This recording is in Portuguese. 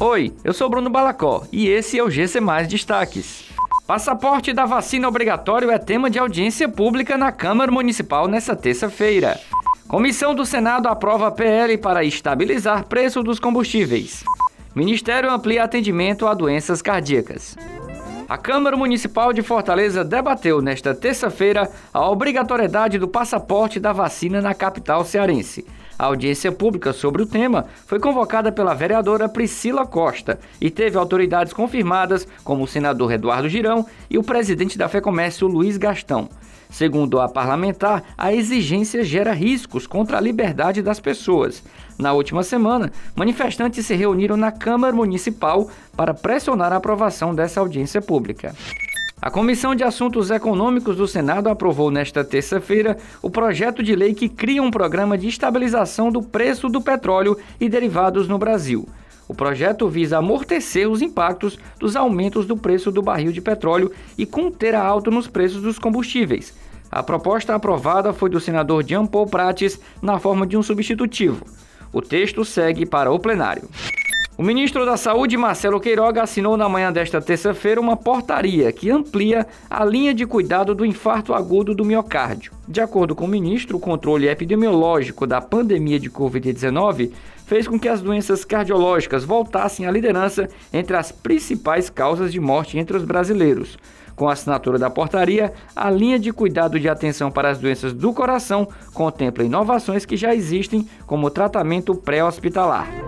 Oi, eu sou Bruno Balacó e esse é o GC Mais Destaques. Passaporte da vacina obrigatório é tema de audiência pública na Câmara Municipal nesta terça-feira. Comissão do Senado aprova PL para estabilizar preço dos combustíveis. Ministério amplia atendimento a doenças cardíacas. A Câmara Municipal de Fortaleza debateu nesta terça-feira a obrigatoriedade do passaporte da vacina na capital cearense. A audiência pública sobre o tema foi convocada pela vereadora Priscila Costa e teve autoridades confirmadas, como o senador Eduardo Girão e o presidente da FEComércio Luiz Gastão. Segundo a parlamentar, a exigência gera riscos contra a liberdade das pessoas. Na última semana, manifestantes se reuniram na Câmara Municipal para pressionar a aprovação dessa audiência pública. A Comissão de Assuntos Econômicos do Senado aprovou nesta terça-feira o projeto de lei que cria um programa de estabilização do preço do petróleo e derivados no Brasil. O projeto visa amortecer os impactos dos aumentos do preço do barril de petróleo e conter a alta nos preços dos combustíveis. A proposta aprovada foi do senador Jean Paul Prates na forma de um substitutivo. O texto segue para o plenário. O ministro da Saúde, Marcelo Queiroga, assinou na manhã desta terça-feira uma portaria que amplia a linha de cuidado do infarto agudo do miocárdio. De acordo com o ministro, o controle epidemiológico da pandemia de Covid-19 fez com que as doenças cardiológicas voltassem à liderança entre as principais causas de morte entre os brasileiros. Com a assinatura da portaria, a linha de cuidado de atenção para as doenças do coração contempla inovações que já existem, como tratamento pré-hospitalar.